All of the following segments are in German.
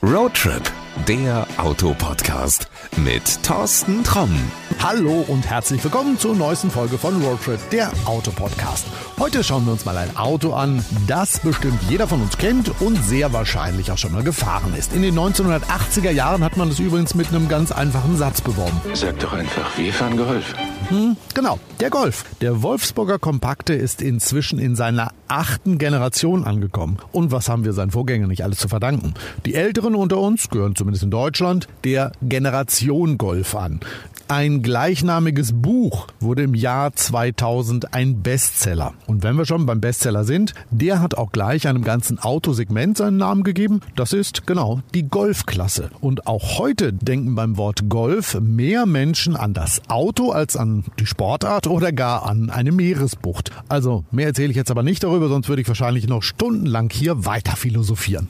Roadtrip, der Autopodcast mit Thorsten Tromm. Hallo und herzlich willkommen zur neuesten Folge von Roadtrip, der Autopodcast. Heute schauen wir uns mal ein Auto an, das bestimmt jeder von uns kennt und sehr wahrscheinlich auch schon mal gefahren ist. In den 1980er Jahren hat man es übrigens mit einem ganz einfachen Satz beworben. Sag doch einfach, wir fahren Golf. Hm, genau, der Golf. Der Wolfsburger Kompakte ist inzwischen in seiner achten Generation angekommen. Und was haben wir seinen Vorgängern nicht alles zu verdanken? Die Älteren unter uns gehören zumindest in Deutschland der Generation Golf an. Ein gleichnamiges Buch wurde im Jahr 2000 ein Bestseller. Und wenn wir schon beim Bestseller sind, der hat auch gleich einem ganzen Autosegment seinen Namen gegeben. Das ist genau die Golfklasse. Und auch heute denken beim Wort Golf mehr Menschen an das Auto als an die Sportart oder gar an eine Meeresbucht. Also mehr erzähle ich jetzt aber nicht darüber, sonst würde ich wahrscheinlich noch stundenlang hier weiter philosophieren.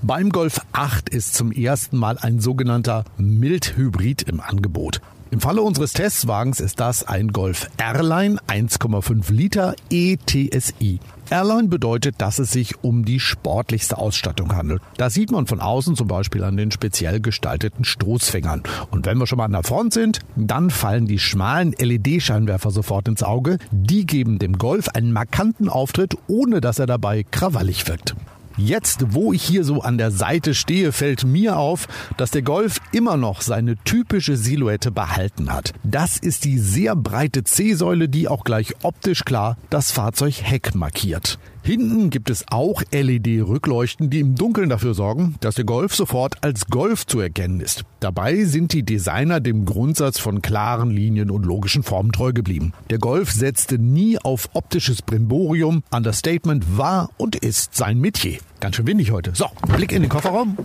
Beim Golf 8 ist zum ersten Mal ein sogenannter Mildhybrid im Angebot. Im Falle unseres Testwagens ist das ein Golf Airline 1,5 Liter ETSI. Airline bedeutet, dass es sich um die sportlichste Ausstattung handelt. Das sieht man von außen zum Beispiel an den speziell gestalteten Stoßfängern. Und wenn wir schon mal an der Front sind, dann fallen die schmalen LED-Scheinwerfer sofort ins Auge. Die geben dem Golf einen markanten Auftritt, ohne dass er dabei krawallig wirkt. Jetzt, wo ich hier so an der Seite stehe, fällt mir auf, dass der Golf immer noch seine typische Silhouette behalten hat. Das ist die sehr breite C-Säule, die auch gleich optisch klar das Fahrzeugheck markiert. Hinten gibt es auch LED-Rückleuchten, die im Dunkeln dafür sorgen, dass der Golf sofort als Golf zu erkennen ist. Dabei sind die Designer dem Grundsatz von klaren Linien und logischen Formen treu geblieben. Der Golf setzte nie auf optisches Brimborium. Understatement war und ist sein Metier. Ganz schön windig heute. So, Blick in den Kofferraum.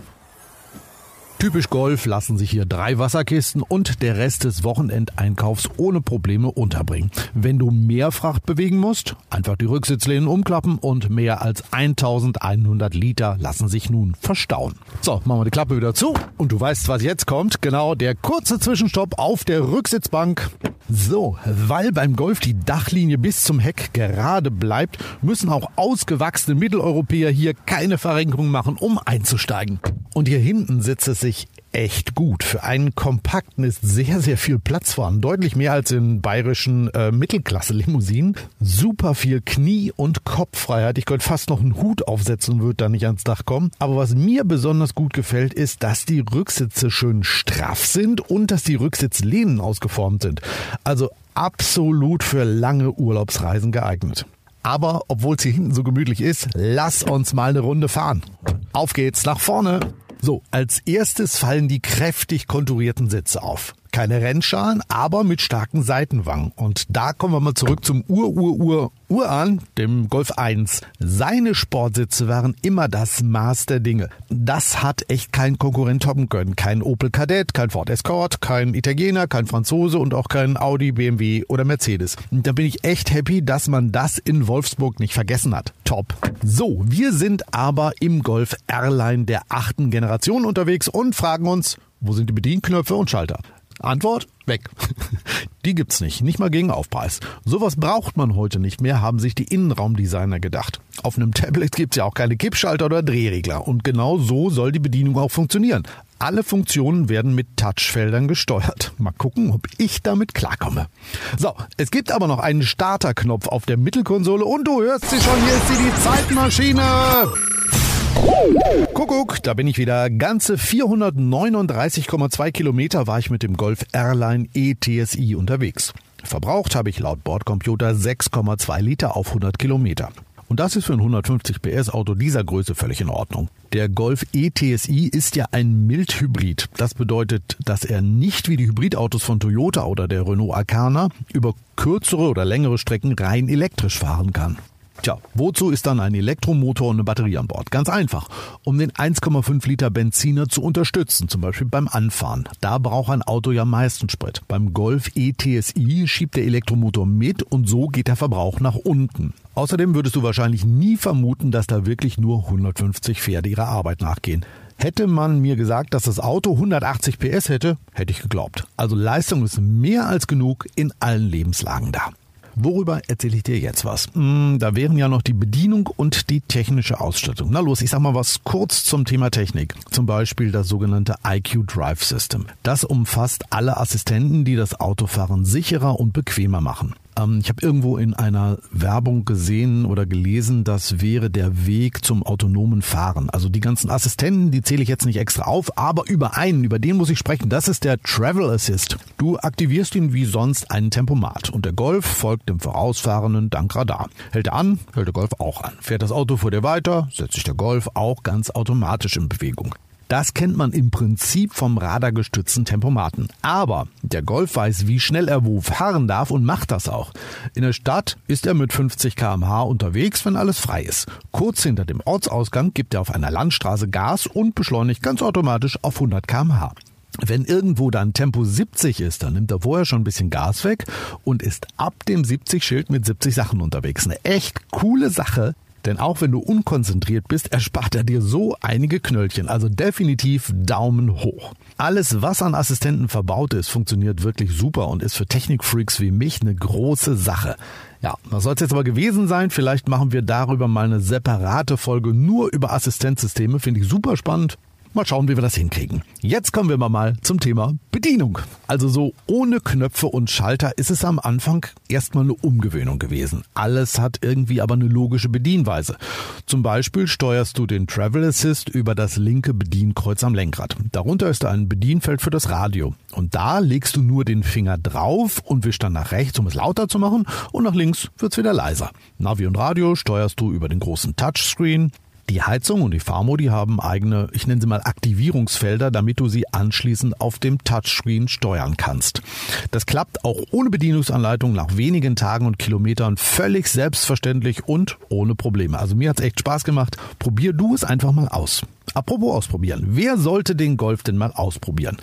Typisch Golf lassen sich hier drei Wasserkisten und der Rest des Wochenendeinkaufs ohne Probleme unterbringen. Wenn du mehr Fracht bewegen musst, einfach die Rücksitzlehnen umklappen und mehr als 1100 Liter lassen sich nun verstauen. So, machen wir die Klappe wieder zu und du weißt, was jetzt kommt. Genau, der kurze Zwischenstopp auf der Rücksitzbank. So, weil beim Golf die Dachlinie bis zum Heck gerade bleibt, müssen auch ausgewachsene Mitteleuropäer hier keine Verrenkung machen, um einzusteigen. Und hier hinten sitzt es sich echt gut. Für einen Kompakten ist sehr, sehr viel Platz vorhanden. Deutlich mehr als in bayerischen äh, Mittelklasse-Limousinen. Super viel Knie- und Kopffreiheit. Ich könnte fast noch einen Hut aufsetzen und würde da nicht ans Dach kommen. Aber was mir besonders gut gefällt, ist, dass die Rücksitze schön straff sind und dass die Rücksitzlehnen ausgeformt sind. Also absolut für lange Urlaubsreisen geeignet. Aber obwohl es hier hinten so gemütlich ist, lass uns mal eine Runde fahren. Auf geht's nach vorne. So, als erstes fallen die kräftig konturierten Sitze auf. Keine Rennschalen, aber mit starken Seitenwangen. Und da kommen wir mal zurück zum Ur-Ur-Ur-Ur an, dem Golf 1. Seine Sportsitze waren immer das Maß der Dinge. Das hat echt kein Konkurrent toppen können. Kein Opel Kadett, kein Ford Escort, kein Italiener, kein Franzose und auch kein Audi, BMW oder Mercedes. Und da bin ich echt happy, dass man das in Wolfsburg nicht vergessen hat. Top. So, wir sind aber im Golf Airline der achten Generation unterwegs und fragen uns, wo sind die Bedienknöpfe und Schalter? Antwort? Weg. Die gibt's nicht, nicht mal gegen Aufpreis. Sowas braucht man heute nicht mehr, haben sich die Innenraumdesigner gedacht. Auf einem Tablet gibt's ja auch keine Kippschalter oder Drehregler und genau so soll die Bedienung auch funktionieren. Alle Funktionen werden mit Touchfeldern gesteuert. Mal gucken, ob ich damit klarkomme. So, es gibt aber noch einen Starterknopf auf der Mittelkonsole und du hörst sie schon, hier ist sie die Zeitmaschine. Kuckuck, da bin ich wieder. Ganze 439,2 Kilometer war ich mit dem Golf Airline ETSI unterwegs. Verbraucht habe ich laut Bordcomputer 6,2 Liter auf 100 Kilometer. Und das ist für ein 150 PS Auto dieser Größe völlig in Ordnung. Der Golf ETSI ist ja ein Mildhybrid. Das bedeutet, dass er nicht wie die Hybridautos von Toyota oder der Renault Arcana über kürzere oder längere Strecken rein elektrisch fahren kann. Tja, wozu ist dann ein Elektromotor und eine Batterie an Bord? Ganz einfach, um den 1,5 Liter Benziner zu unterstützen, zum Beispiel beim Anfahren. Da braucht ein Auto ja meisten Sprit. Beim Golf ETSI schiebt der Elektromotor mit und so geht der Verbrauch nach unten. Außerdem würdest du wahrscheinlich nie vermuten, dass da wirklich nur 150 Pferde ihrer Arbeit nachgehen. Hätte man mir gesagt, dass das Auto 180 PS hätte, hätte ich geglaubt. Also Leistung ist mehr als genug in allen Lebenslagen da. Worüber erzähle ich dir jetzt was? Hm, da wären ja noch die Bedienung und die technische Ausstattung. Na los, ich sag mal was kurz zum Thema Technik. Zum Beispiel das sogenannte IQ Drive System. Das umfasst alle Assistenten, die das Autofahren sicherer und bequemer machen. Ähm, ich habe irgendwo in einer Werbung gesehen oder gelesen, das wäre der Weg zum autonomen Fahren. Also die ganzen Assistenten, die zähle ich jetzt nicht extra auf, aber über einen, über den muss ich sprechen. Das ist der Travel Assist. Du aktivierst ihn wie sonst einen Tempomat und der Golf folgt dem vorausfahrenden dank Radar. Hält er an, hält der Golf auch an. Fährt das Auto vor dir weiter, setzt sich der Golf auch ganz automatisch in Bewegung. Das kennt man im Prinzip vom radargestützten Tempomaten. Aber der Golf weiß, wie schnell er wo fahren darf und macht das auch. In der Stadt ist er mit 50 kmh unterwegs, wenn alles frei ist. Kurz hinter dem Ortsausgang gibt er auf einer Landstraße Gas und beschleunigt ganz automatisch auf 100 kmh. Wenn irgendwo dann Tempo 70 ist, dann nimmt er vorher schon ein bisschen Gas weg und ist ab dem 70 Schild mit 70 Sachen unterwegs. Eine echt coole Sache, denn auch wenn du unkonzentriert bist, erspart er dir so einige Knöllchen. Also definitiv Daumen hoch. Alles, was an Assistenten verbaut ist, funktioniert wirklich super und ist für Technikfreaks wie mich eine große Sache. Ja, das soll es jetzt aber gewesen sein. Vielleicht machen wir darüber mal eine separate Folge nur über Assistenzsysteme. Finde ich super spannend. Mal schauen, wie wir das hinkriegen. Jetzt kommen wir mal zum Thema Bedienung. Also so ohne Knöpfe und Schalter ist es am Anfang erstmal eine Umgewöhnung gewesen. Alles hat irgendwie aber eine logische Bedienweise. Zum Beispiel steuerst du den Travel Assist über das linke Bedienkreuz am Lenkrad. Darunter ist ein Bedienfeld für das Radio. Und da legst du nur den Finger drauf und wischst dann nach rechts, um es lauter zu machen, und nach links wird's wieder leiser. Navi und Radio steuerst du über den großen Touchscreen. Die Heizung und die Fahrmodi haben eigene, ich nenne sie mal Aktivierungsfelder, damit du sie anschließend auf dem Touchscreen steuern kannst. Das klappt auch ohne Bedienungsanleitung nach wenigen Tagen und Kilometern völlig selbstverständlich und ohne Probleme. Also mir hat's echt Spaß gemacht. Probier du es einfach mal aus. Apropos ausprobieren. Wer sollte den Golf denn mal ausprobieren?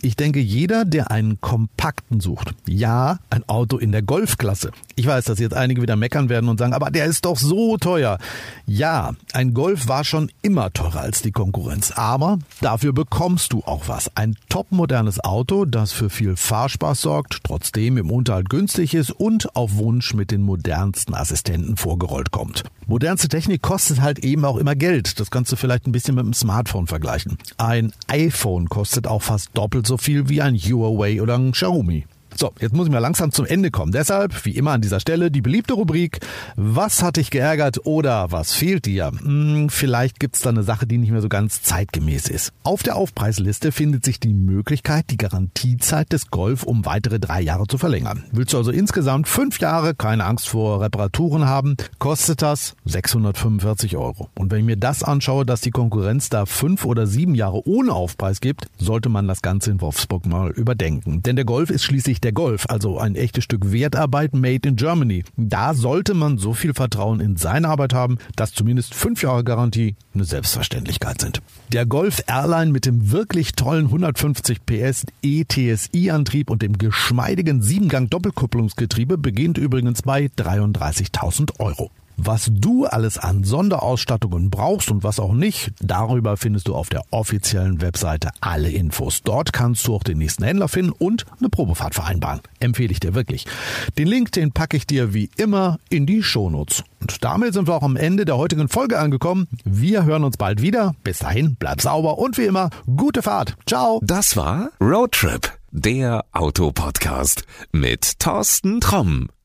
Ich denke, jeder, der einen kompakten sucht. Ja, ein Auto in der Golfklasse. Ich weiß, dass jetzt einige wieder meckern werden und sagen, aber der ist doch so teuer. Ja, ein Golf war schon immer teurer als die Konkurrenz. Aber dafür bekommst du auch was. Ein topmodernes Auto, das für viel Fahrspaß sorgt, trotzdem im Unterhalt günstig ist und auf Wunsch mit den modernsten Assistenten vorgerollt kommt. Modernste Technik kostet halt eben auch immer Geld. Das kannst du vielleicht ein bisschen mit einem Smartphone vergleichen. Ein iPhone kostet auch fast doppelt so viel wie ein Huawei oder ein Xiaomi. So, jetzt muss ich mal langsam zum Ende kommen. Deshalb, wie immer an dieser Stelle, die beliebte Rubrik, was hat dich geärgert oder was fehlt dir? Hm, vielleicht gibt's da eine Sache, die nicht mehr so ganz zeitgemäß ist. Auf der Aufpreisliste findet sich die Möglichkeit, die Garantiezeit des Golf um weitere drei Jahre zu verlängern. Willst du also insgesamt fünf Jahre keine Angst vor Reparaturen haben, kostet das 645 Euro. Und wenn ich mir das anschaue, dass die Konkurrenz da fünf oder sieben Jahre ohne Aufpreis gibt, sollte man das Ganze in Wolfsburg mal überdenken. Denn der Golf ist schließlich der Golf, also ein echtes Stück Wertarbeit made in Germany. Da sollte man so viel Vertrauen in seine Arbeit haben, dass zumindest fünf Jahre Garantie eine Selbstverständlichkeit sind. Der Golf Airline mit dem wirklich tollen 150 PS ETSI-Antrieb und dem geschmeidigen Siebengang Doppelkupplungsgetriebe beginnt übrigens bei 33.000 Euro. Was du alles an Sonderausstattungen brauchst und was auch nicht, darüber findest du auf der offiziellen Webseite alle Infos. Dort kannst du auch den nächsten Händler finden und eine Probefahrt vereinbaren. Empfehle ich dir wirklich. Den Link, den packe ich dir wie immer in die Shownotes. Und damit sind wir auch am Ende der heutigen Folge angekommen. Wir hören uns bald wieder. Bis dahin, bleib sauber und wie immer, gute Fahrt. Ciao. Das war Roadtrip, der Autopodcast mit Thorsten Tromm.